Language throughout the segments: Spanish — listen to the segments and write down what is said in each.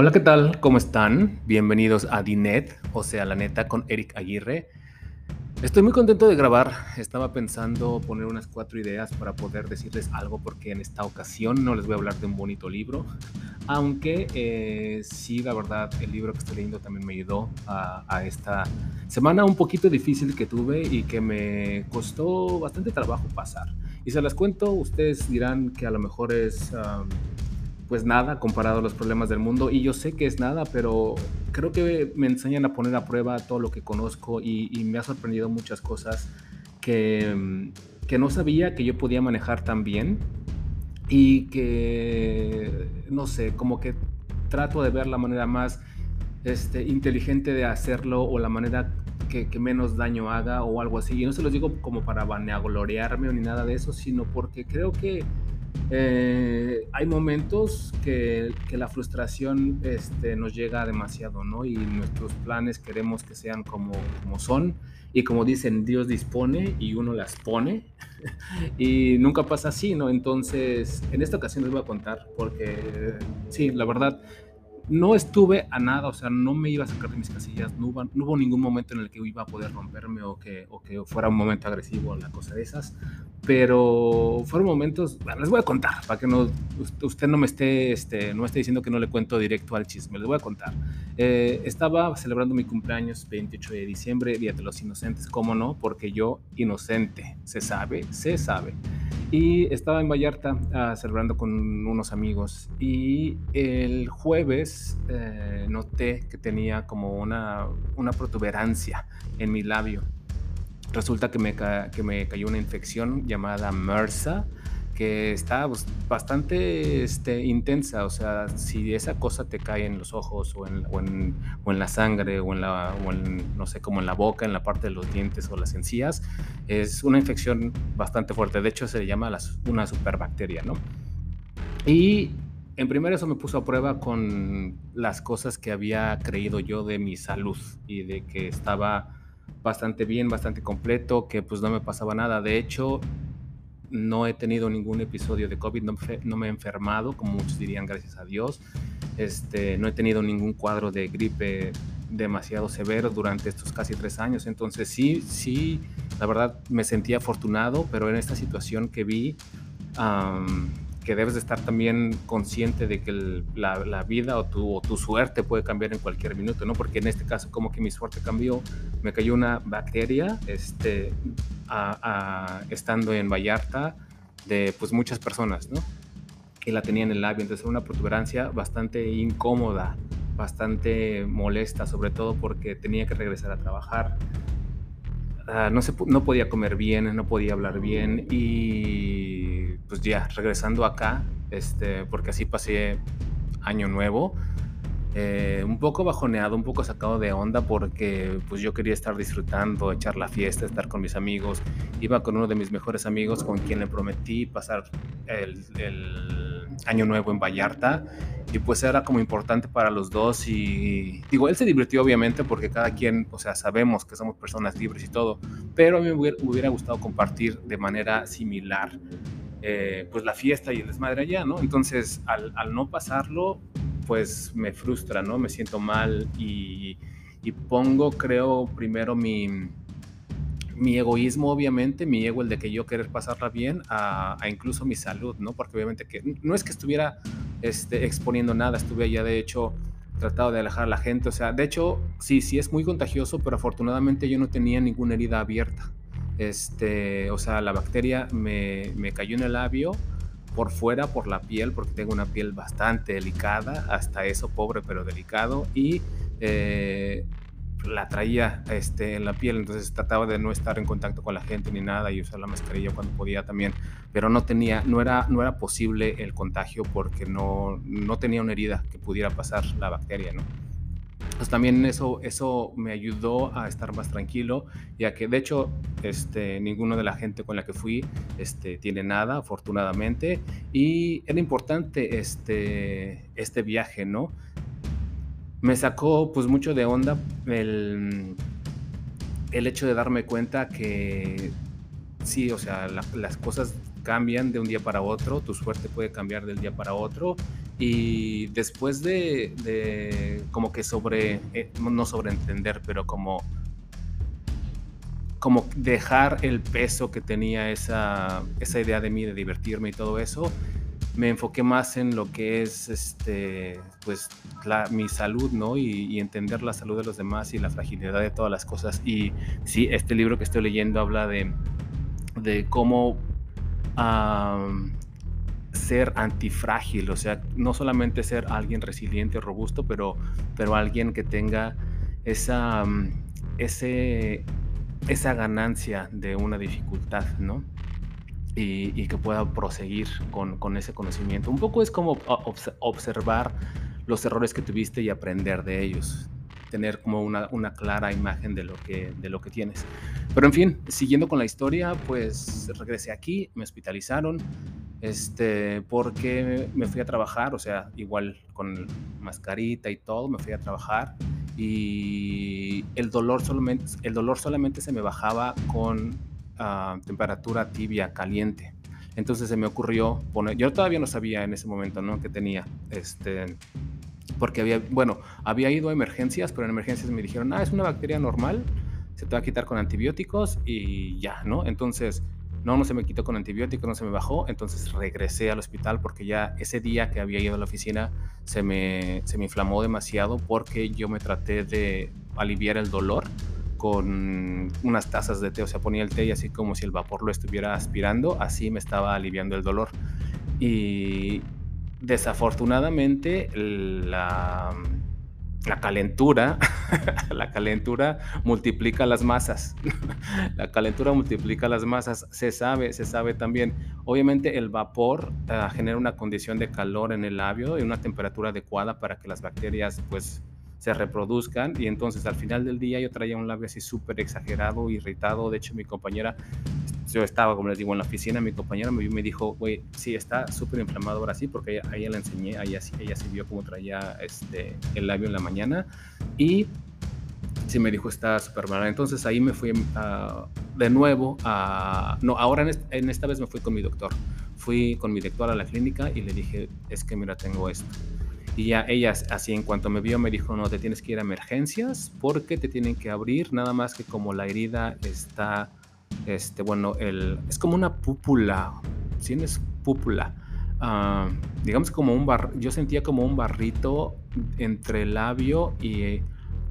Hola, ¿qué tal? ¿Cómo están? Bienvenidos a Dinet, o sea, la neta, con Eric Aguirre. Estoy muy contento de grabar. Estaba pensando poner unas cuatro ideas para poder decirles algo, porque en esta ocasión no les voy a hablar de un bonito libro, aunque eh, sí, la verdad, el libro que estoy leyendo también me ayudó a, esta semana un poquito difícil que tuve y que me costó bastante trabajo pasar. Y se las cuento, ustedes dirán que a lo mejor es pues nada comparado a los problemas del mundo. Y yo sé que es nada, pero creo que me enseñan a poner a prueba todo lo que conozco y, me ha sorprendido muchas cosas que, que, no sabía que yo podía manejar tan bien y que, no sé, como que trato de ver la manera más este, inteligente de hacerlo o la manera que, que, menos daño haga o algo así. Y no se los digo como para vaneaglorearme o ni nada de eso, sino porque creo que eh, hay momentos que, la frustración este, nos llega demasiado, ¿no? Y nuestros planes queremos que sean como, como son. Y como dicen, Dios dispone y uno las pone. y nunca pasa así, ¿no? Entonces, en esta ocasión les voy a contar, porque sí, la verdad, no estuve a nada, o sea, no me iba a sacar de mis casillas, no hubo, ningún momento en el que iba a poder romperme o que, o que fuera un momento agresivo o la cosa de esas, pero fueron momentos, les voy a contar, para que no, usted no me esté, este, no esté diciendo que no le cuento directo al chisme, les voy a contar. Eh, estaba celebrando mi cumpleaños 28 de diciembre, Día de los Inocentes, ¿cómo no? Porque yo, inocente, se sabe, se sabe. Y estaba en Vallarta uh, celebrando con unos amigos y el jueves eh, noté que tenía como una, una protuberancia en mi labio. Resulta que me, que me cayó una infección llamada MRSA que está pues, bastante este, intensa. O sea, si esa cosa te cae en los ojos o en, o en, o en la sangre o en la, o en, no sé, como en la boca, en la parte de los dientes o las encías, es una infección bastante fuerte. De hecho, se le llama una superbacteria, ¿no? Y en primer eso me puso a prueba con las cosas que había creído yo de mi salud y de que estaba bastante bien, bastante completo, que pues no me pasaba nada. De hecho, no he tenido ningún episodio de COVID, no, me he enfermado, como muchos dirían, gracias a Dios. Este, no he tenido ningún cuadro de gripe demasiado severo durante estos casi tres años. Entonces sí, sí, la verdad me sentí afortunado, pero en esta situación que vi, que debes de estar también consciente de que la, vida o tu, o tu, suerte puede cambiar en cualquier minuto, ¿no? Porque en este caso como que mi suerte cambió, me cayó una bacteria, este, estando en Vallarta de pues muchas personas, ¿no? Y la tenía en el labio, entonces era una protuberancia bastante incómoda, bastante molesta, sobre todo porque tenía que regresar a trabajar. Ah, no, se, no podía comer bien, no podía hablar bien y pues ya regresando acá, este, porque así pasé año nuevo, eh, un poco bajoneado, un poco sacado de onda porque pues yo quería estar disfrutando, echar la fiesta, estar con mis amigos. Iba con uno de mis mejores amigos con quien le prometí pasar el, año nuevo en Vallarta y pues era como importante para los dos y digo, él se divirtió obviamente porque cada quien, o sea, sabemos que somos personas libres y todo, pero a mí me hubiera, gustado compartir de manera similar eh, pues la fiesta y el desmadre allá, ¿no? Entonces, al, al no pasarlo, pues me frustra, ¿no? Me siento mal y, pongo, creo, primero mi, mi egoísmo, obviamente, mi ego, el de que yo querer pasarla bien, a, incluso mi salud, ¿no? Porque obviamente que no es que estuviera este, exponiendo nada, estuve allá, de hecho, tratado de alejar a la gente, o sea, de hecho, sí, sí es muy contagioso, pero afortunadamente yo no tenía ninguna herida abierta. Este, o sea, la bacteria me, me cayó en el labio, por fuera, por la piel, porque tengo una piel bastante delicada, hasta eso pobre pero delicado, y eh, la traía este, en la piel, entonces trataba de no estar en contacto con la gente ni nada y usar la mascarilla cuando podía también, pero no tenía, no era, no era posible el contagio porque no, no tenía una herida que pudiera pasar la bacteria, ¿no? Pues también eso, eso me ayudó a estar más tranquilo, ya que de hecho este, ninguno de la gente con la que fui este, tiene nada, afortunadamente, y era importante este, este viaje, ¿no? Me sacó pues mucho de onda el, el hecho de darme cuenta que sí, o sea, las cosas cambian de un día para otro, tu suerte puede cambiar del día para otro Y después de, como que sobre, eh, no sobreentender, pero como, como dejar el peso que tenía esa, esa idea de mí, de divertirme y todo eso, me enfoqué más en lo que es este, pues, mi salud, ¿no? Y, entender la salud de los demás y la fragilidad de todas las cosas. Y sí, este libro que estoy leyendo habla de, de cómo ser antifrágil, o sea, no solamente ser alguien resiliente, robusto, pero, pero alguien que tenga esa, ese, esa ganancia de una dificultad, ¿no? y, que pueda proseguir con, ese conocimiento. Un poco es como observar los errores que tuviste y aprender de ellos, tener como una, clara imagen de lo, que, de lo que tienes. Pero en fin, siguiendo con la historia, pues regresé aquí, me hospitalizaron, este, porque me fui a trabajar, o sea, igual con mascarita y todo, me fui a trabajar y el dolor solamente, el dolor solamente se me bajaba con temperatura tibia, caliente. Entonces se me ocurrió poner, yo todavía no sabía en ese momento, ¿no? Que tenía, este, porque había, bueno, había ido a emergencias, pero en emergencias me dijeron, ah, es una bacteria normal, se te va a quitar con antibióticos y ya, ¿no? Entonces, no, no se me quitó con antibióticos, no se me bajó, entonces regresé al hospital porque ya ese día que había ido a la oficina se me, se me inflamó demasiado porque yo me traté de aliviar el dolor con unas tazas de té, o sea, ponía el té y así como si el vapor lo estuviera aspirando, así me estaba aliviando el dolor. Y desafortunadamente la, la calentura, la calentura multiplica las masas. la calentura multiplica las masas. Se sabe, se sabe también. Obviamente el vapor uh, genera una condición de calor en el labio y una temperatura adecuada para que las bacterias pues se reproduzcan y entonces al final del día yo traía un labio así súper exagerado, irritado, de hecho mi compañera, yo estaba como les digo en la oficina, mi compañera me, me dijo, güey, sí, está súper inflamado ahora sí, porque a ella, la enseñé, ella, ella sí vio cómo traía este, el labio en la mañana y sí me dijo, está súper mal. Entonces ahí me fui uh, de nuevo a... No, ahora en, esta vez me fui con mi doctor. Fui con mi doctor a la clínica y le dije, es que mira, tengo esto. Y ya ella, así en cuanto me vio, me dijo, no, te tienes que ir a emergencias porque te tienen que abrir, nada más que como la herida está, este, bueno, el, es como una púpula, ¿sí? Es púpula. Uh, digamos como un bar, yo sentía como un barrito entre el labio y,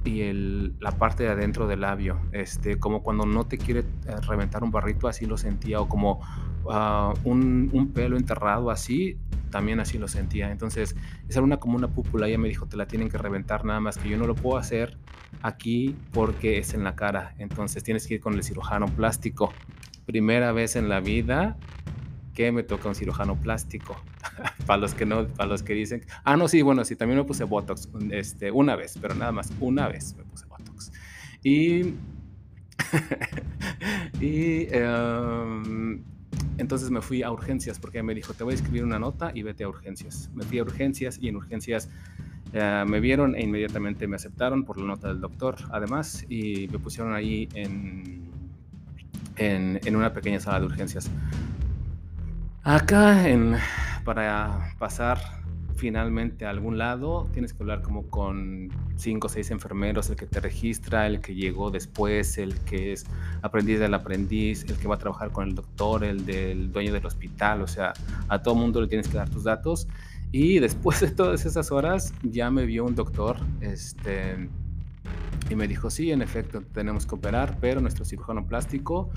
y el, la parte de adentro del labio, este, como cuando no te quiere eh, reventar un barrito, así lo sentía, o como uh, un, un, pelo enterrado así, también así lo sentía. Entonces, esa era una como una púpula. Ella me dijo, te la tienen que reventar nada más que yo no lo puedo hacer aquí porque es en la cara. Entonces, tienes que ir con el cirujano plástico. Primera vez en la vida que me toca un cirujano plástico. para los que no, para los que dicen, ah, no, sí, bueno, sí, también me puse Botox este, una vez, pero nada más, una vez me puse Botox. Y, y um, entonces me fui a urgencias porque me dijo, te voy a escribir una nota y vete a urgencias. Me fui a urgencias y en urgencias eh, me vieron e inmediatamente me aceptaron por la nota del doctor, además, y me pusieron ahí en, en, en una pequeña sala de urgencias. Acá, en, para pasar finalmente a algún lado, tienes que hablar como con cinco o seis enfermeros, el que te registra, el que llegó después, el que es aprendiz del aprendiz, el que va a trabajar con el doctor, el del dueño del hospital, o sea, a todo mundo le tienes que dar tus datos. Y después de todas esas horas ya me vio un doctor, este, y me dijo, sí, en efecto, tenemos que operar, pero nuestro cirujano plástico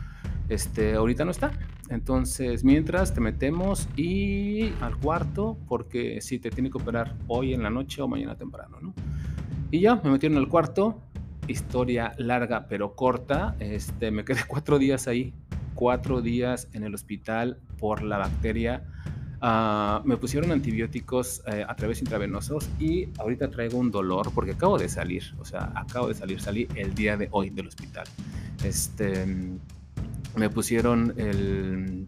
este, ahorita no está. Entonces, mientras te metemos y al cuarto, porque si te tiene que operar hoy en la noche o mañana temprano, ¿no? Y ya, me metieron al cuarto. Historia larga pero corta. Este, me quedé cuatro días ahí, cuatro días en el hospital por la bacteria. Uh, me pusieron antibióticos eh, a través intravenosos y ahorita traigo un dolor porque acabo de salir, o sea, acabo de salir, salí el día de hoy del hospital. Este, me pusieron el,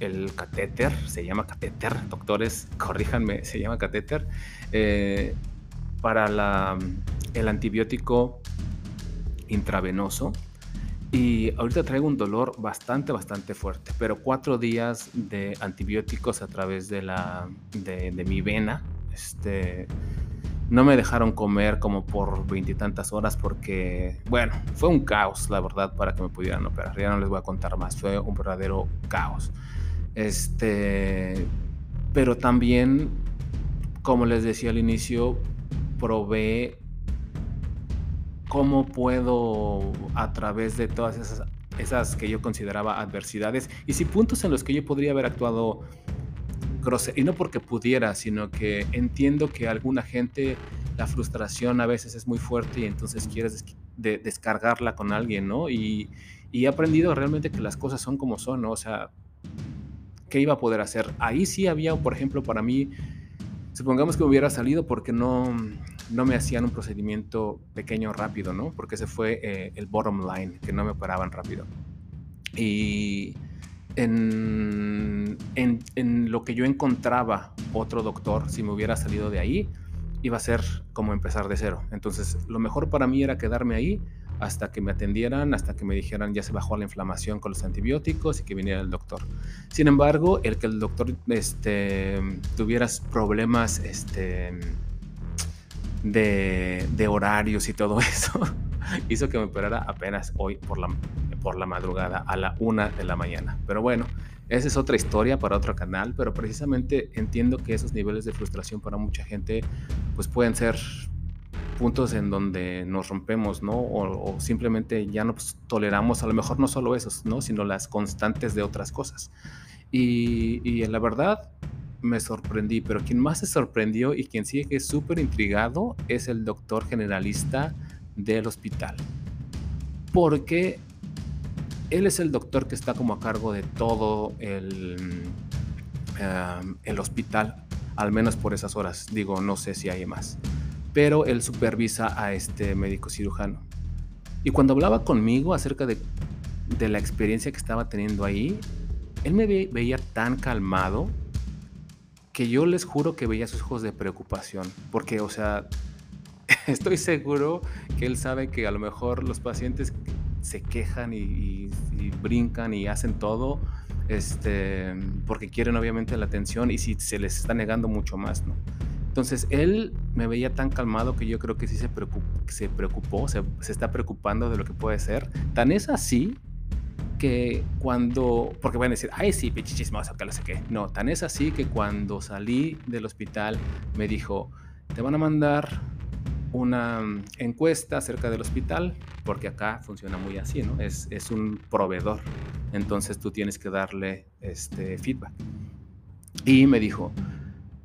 el catéter, se llama catéter, doctores, corríjanme, se llama catéter, eh, para el antibiótico intravenoso. Y ahorita traigo un dolor bastante, bastante fuerte, pero cuatro días de antibióticos a través de, la, de, mi vena, Este, no me dejaron comer como por veintitantas horas porque, bueno, fue un caos, la verdad, para que me pudieran operar. Ya no les voy a contar más, fue un verdadero caos. Este, pero también, como les decía al inicio, probé cómo puedo a través de todas esas, esas que yo consideraba adversidades y si puntos en los que yo podría haber actuado y no porque pudiera, sino que entiendo que alguna gente la frustración a veces es muy fuerte y entonces quieres descargarla con alguien, ¿no? Y, y, he aprendido realmente que las cosas son como son, ¿no? O sea, ¿qué iba a poder hacer? Ahí sí había, por ejemplo, para mí, supongamos que hubiera salido porque no, no me hacían un procedimiento pequeño rápido, ¿no? Porque ese fue eh, el bottom line, que no me operaban rápido. Y en, en, lo que yo encontraba otro doctor, si me hubiera salido de ahí, iba a ser como empezar de cero. Entonces, lo mejor para mí era quedarme ahí hasta que me atendieran, hasta que me dijeran ya se bajó la inflamación con los antibióticos y que viniera el doctor. Sin embargo, el que el doctor este, tuviera problemas este, de horarios y todo eso, hizo que me operara apenas hoy por la, por la madrugada a la una de la mañana. Pero bueno, esa es otra historia para otro canal, pero precisamente entiendo que esos niveles de frustración para mucha gente pues pueden ser puntos en donde nos rompemos, ¿no? O, simplemente ya no pues, toleramos, a lo mejor no solo esos, ¿no? Sino las constantes de otras cosas. Y, y la verdad, me sorprendí, pero quien más se sorprendió y quien sigue súper intrigado es el doctor generalista del hospital. Porque él es el doctor que está como a cargo de todo el, em, el hospital, al menos por esas horas. Digo, no sé si hay más pero él supervisa a este médico cirujano. Y cuando hablaba conmigo acerca de, de la experiencia que estaba teniendo ahí, él me veía tan calmado que yo les juro que veía sus ojos de preocupación, porque, o sea, estoy seguro que él sabe que a lo mejor los pacientes se quejan y, y, y brincan y hacen todo, este, porque quieren obviamente la atención y si se les está negando mucho más, ¿no? Entonces él me veía tan calmado que yo creo que sí se preocupó, se, preocupó, se, está preocupando de lo que puede ser. Tan es así que cuando, porque van a decir, ay sí, pichichismoso, que no sé qué. No, tan es así que cuando salí del hospital me dijo, te van a mandar una encuesta acerca del hospital, porque acá funciona muy así, ¿no? Es, es un proveedor, entonces tú tienes que darle este feedback. Y me dijo,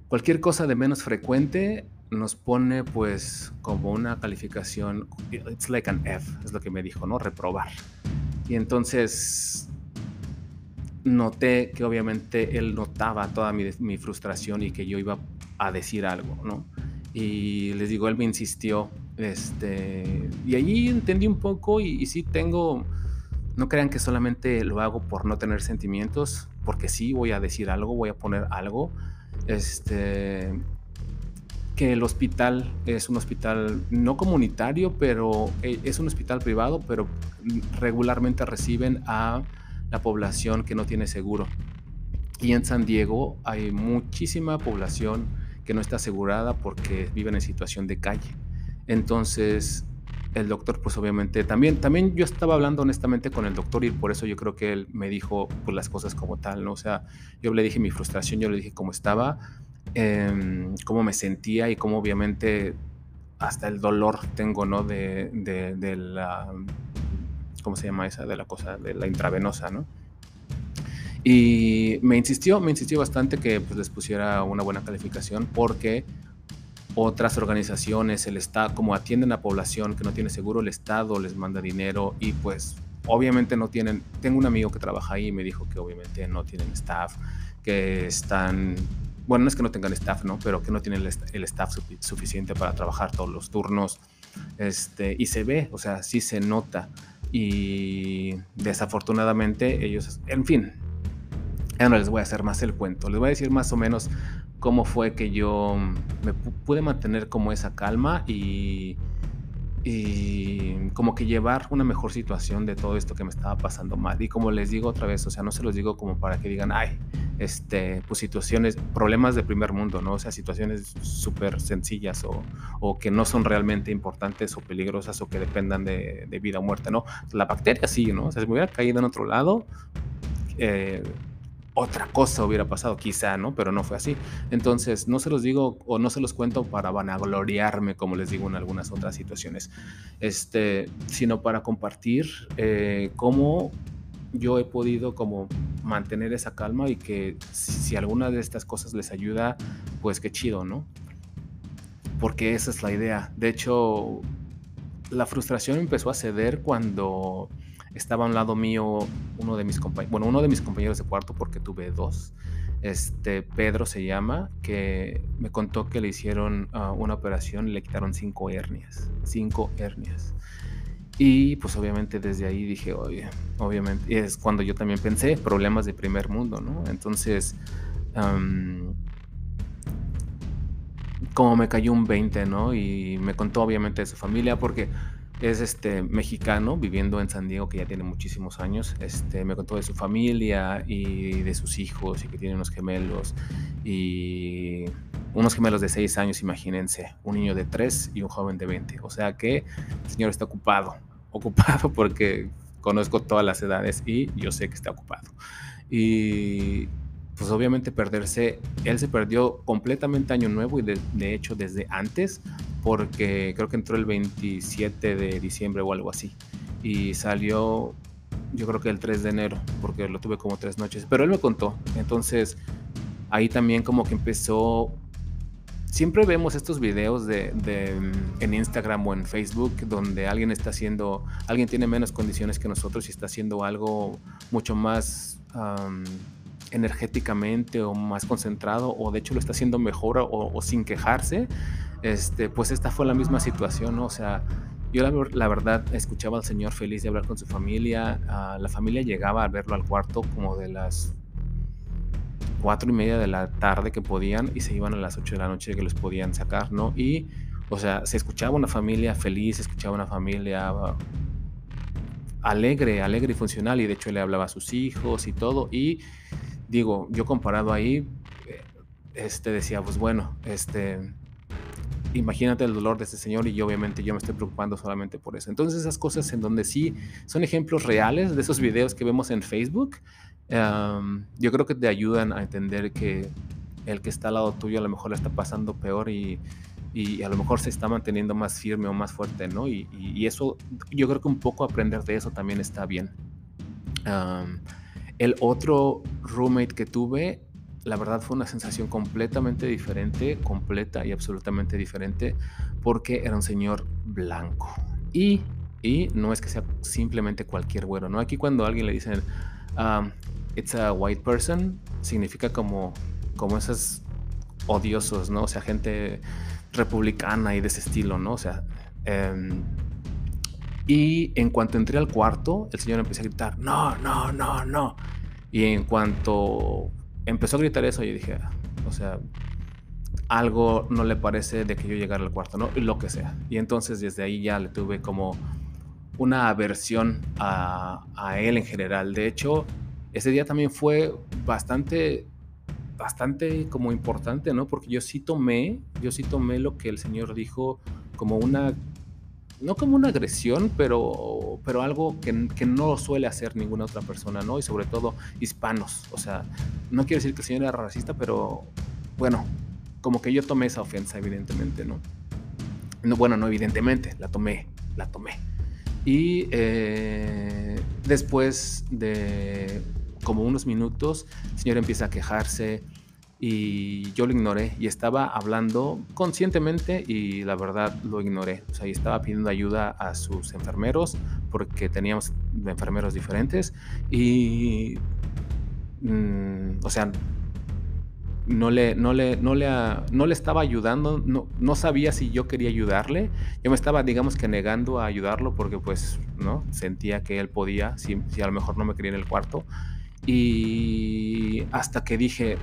Cualquier cosa de menos frecuente nos pone pues como una calificación, it's like an F, es lo que me dijo, ¿no? Reprobar. Y entonces noté que obviamente él notaba toda mi, frustración y que yo iba a decir algo, ¿no? Y les digo, él me insistió, este, y allí entendí un poco y, y sí tengo, no crean que solamente lo hago por no tener sentimientos, porque sí voy a decir algo, voy a poner algo, este, que el hospital es un hospital no comunitario, pero eh, es un hospital privado, pero regularmente reciben a la población que no tiene seguro. Y en San Diego hay muchísima población que no está asegurada porque viven en situación de calle. Entonces, el doctor, pues obviamente, también, también yo estaba hablando honestamente con el doctor y por eso yo creo que él me dijo pues, las cosas como tal, ¿no? O sea, yo le dije mi frustración, yo le dije cómo estaba, em, cómo me sentía y cómo obviamente hasta el dolor tengo, ¿no? De, de, de, la, ¿cómo se llama esa? De la cosa, de la intravenosa, ¿no? Y me insistió, me insistió bastante que pues, les pusiera una buena calificación porque otras organizaciones, el Estado, como atienden a población que no tiene seguro, el Estado les manda dinero y pues obviamente no tienen, tengo un amigo que trabaja ahí y me dijo que obviamente no tienen staff, que están, bueno, no es que no tengan staff, ¿no? Pero que no tienen el, staff suficiente para trabajar todos los turnos, este, y se ve, o sea, sí se nota y desafortunadamente ellos, en fin, ya no les voy a hacer más el cuento, les voy a decir más o menos cómo fue que yo me pude mantener como esa calma y, y como que llevar una mejor situación de todo esto que me estaba pasando mal. Y como les digo otra vez, o sea, no se los digo como para que digan, ay, este, pues situaciones, problemas de primer mundo, ¿no? O sea, situaciones súper sencillas o, o, que no son realmente importantes o peligrosas o que dependan de, de, vida o muerte, ¿no? La bacteria sí, ¿no? O sea, si me hubiera caído en otro lado, eh, otra cosa hubiera pasado, quizá, ¿no? Pero no fue así. Entonces, no se los digo o no se los cuento para vanagloriarme, como les digo en algunas otras situaciones, este, sino para compartir eh, cómo yo he podido como mantener esa calma y que si, alguna de estas cosas les ayuda, pues qué chido, ¿no? Porque esa es la idea. De hecho, la frustración empezó a ceder cuando estaba a un lado mío uno de mis compañeros, bueno, uno de mis compañeros de cuarto porque tuve dos. Este Pedro se llama, que me contó que le hicieron uh, una operación y le quitaron cinco hernias, cinco hernias. Y pues obviamente desde ahí dije, oye, obviamente, es cuando yo también pensé, problemas de primer mundo, ¿no? Entonces, um, como me cayó un 20, ¿no? Y me contó obviamente de su familia, porque es este mexicano viviendo en San Diego que ya tiene muchísimos años. Este me contó de su familia y de sus hijos y que tiene unos gemelos y unos gemelos de 6 años, imagínense, un niño de 3 y un joven de 20. O sea que el señor está ocupado, ocupado porque conozco todas las edades y yo sé que está ocupado. Y pues obviamente perderse, él se perdió completamente año nuevo y de hecho desde antes porque creo que entró el 27 de diciembre o algo así. Y salió, yo creo que el 3 de enero, porque lo tuve como tres noches. Pero él me contó. Entonces, ahí también como que empezó... Siempre vemos estos videos de, de, en Instagram o en Facebook donde alguien está haciendo, alguien tiene menos condiciones que nosotros y está haciendo algo mucho más energéticamente o más concentrado o de hecho lo está haciendo mejor o sin quejarse este, pues esta fue la misma situación, ¿no? O sea, yo la, verdad escuchaba al Señor feliz de hablar con su familia, ah, la familia llegaba a verlo al cuarto como de las cuatro y media de la tarde que podían y se iban a las ocho de la noche que los podían sacar, ¿no? Y, o sea, se escuchaba una familia feliz, se escuchaba una familia ah, alegre, alegre y funcional, y de hecho le hablaba a sus hijos y todo, y digo, yo comparado ahí, eh, este decía, pues bueno, este imagínate el dolor de ese señor y obviamente yo me estoy preocupando solamente por eso. Entonces esas cosas en donde sí son ejemplos reales de esos videos que vemos en Facebook, yo creo que te ayudan a entender que el que está al lado tuyo a lo mejor le está pasando peor y, y a lo mejor se está manteniendo más firme o más fuerte, ¿no? Y, y eso, yo creo que un poco aprender de eso también está bien. el otro roommate que tuve la verdad fue una sensación completamente diferente, completa y absolutamente diferente, porque era un señor blanco. Y, y no es que sea simplemente cualquier güero, ¿no? Aquí cuando a alguien le dicen, um, it's a white person, significa como, como esos odiosos, ¿no? O sea, gente republicana y de ese estilo, ¿no? O sea, um, y en cuanto entré al cuarto, el señor empezó a gritar, no, no, no, no. Y en cuanto empezó a gritar eso y dije, o sea, algo no le parece de que yo llegara al cuarto, ¿no? Lo que sea. Y entonces desde ahí ya le tuve como una aversión a, a él en general. De hecho, ese día también fue bastante, bastante como importante, ¿no? Porque yo sí tomé, yo sí tomé lo que el Señor dijo como una no como una agresión, pero, pero algo que, que, no suele hacer ninguna otra persona, ¿no? Y sobre todo hispanos. O sea, no quiero decir que el señor era racista, pero bueno, como que yo tomé esa ofensa, evidentemente, ¿no? no bueno, no evidentemente, la tomé, la tomé. Y eh, después de como unos minutos, el señor empieza a quejarse y yo lo ignoré y estaba hablando conscientemente y la verdad lo ignoré. O sea, y estaba pidiendo ayuda a sus enfermeros porque teníamos enfermeros diferentes y, mm, o sea, no le, no le, no le, no le estaba ayudando, no, no sabía si yo quería ayudarle. Yo me estaba, digamos que negando a ayudarlo porque pues, ¿no? Sentía que él podía, si, si a lo mejor no me quería en el cuarto. Y hasta que dije,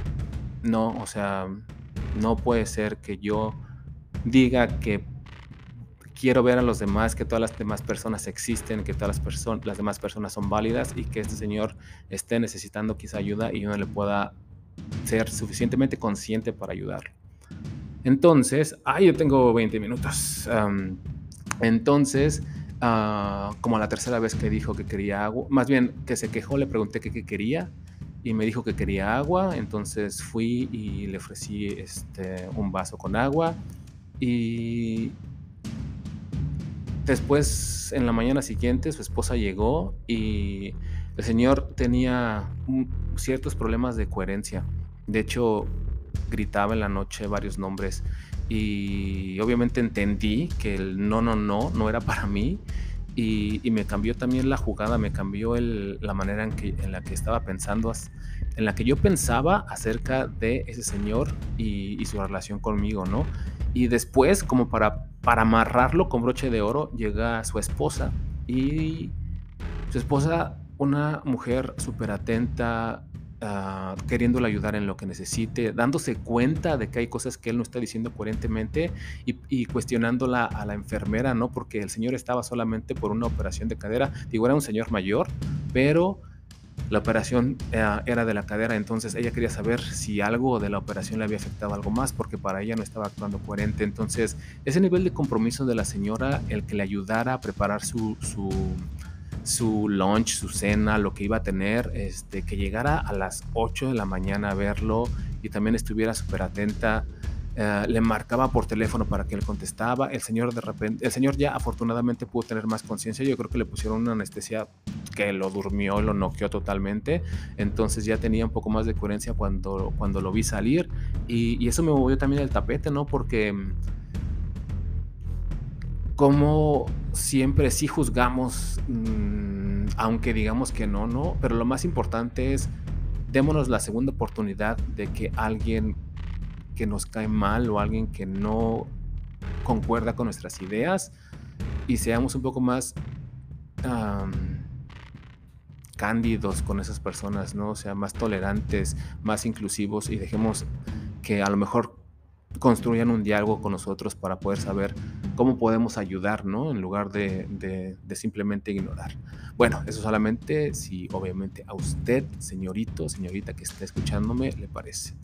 no, o sea, no puede ser que yo diga que quiero ver a los demás, que todas las demás personas existen, que todas las, las demás personas son válidas y que este señor esté necesitando quizá ayuda y yo no le pueda ser suficientemente consciente para ayudarlo. Entonces, ah, yo tengo 20 minutos. entonces, como la tercera vez que dijo que quería agua, más bien que se quejó, le pregunté qué quería y me dijo que quería agua, entonces fui y le ofrecí este, un vaso con agua y después en la mañana siguiente su esposa llegó y el señor tenía ciertos problemas de coherencia. De hecho, gritaba en la noche varios nombres y obviamente entendí que el no, no, no no era para mí y, me cambió también la jugada, me cambió la manera en, que, en la que estaba pensando, en la que yo pensaba acerca de ese señor y, su relación conmigo, ¿no? Y después, como para, para amarrarlo con broche de oro, llega su esposa y su esposa, una mujer súper atenta, uh, queriéndole ayudar en lo que necesite, dándose cuenta de que hay cosas que él no está diciendo coherentemente y, y, cuestionándola a la enfermera, ¿no? Porque el señor estaba solamente por una operación de cadera, digo, era un señor mayor, pero la operación eh, era de la cadera, entonces ella quería saber si algo de la operación le había afectado algo más, porque para ella no estaba actuando coherente. Entonces, ese nivel de compromiso de la señora, el que le ayudara a preparar su su lunch, su cena, lo que iba a tener, este, que llegara a las 8 de la mañana a verlo y también estuviera súper atenta. Eh, le marcaba por teléfono para que él contestaba. El señor de repente, el señor ya afortunadamente pudo tener más conciencia. Yo creo que le pusieron una anestesia que lo durmió, lo noqueó totalmente. Entonces ya tenía un poco más de coherencia cuando, cuando lo vi salir. Y, eso me movió también el tapete, ¿no? Porque como siempre sí juzgamos, mm, aunque digamos que no, no, pero lo más importante es démonos la segunda oportunidad de que alguien que nos cae mal o alguien que no concuerda con nuestras ideas y seamos un poco más cándidos con esas personas, ¿no? O sea, más tolerantes, más inclusivos y dejemos que a lo mejor construyan un diálogo con nosotros para poder saber cómo podemos ayudar, ¿no? En lugar de, simplemente ignorar. Bueno, eso solamente si obviamente a usted, señorito, señorita que está escuchándome, le parece.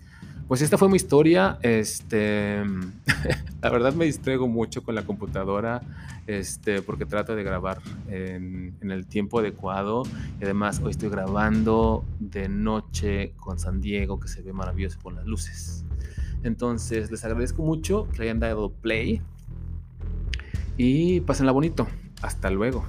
Pues esta fue mi historia. Este, la verdad me distraigo mucho con la computadora, este, porque trato de grabar en, en, el tiempo adecuado. Y además hoy estoy grabando de noche con San Diego, que se ve maravilloso con las luces. Entonces les agradezco mucho que hayan dado play y pásenla bonito. Hasta luego.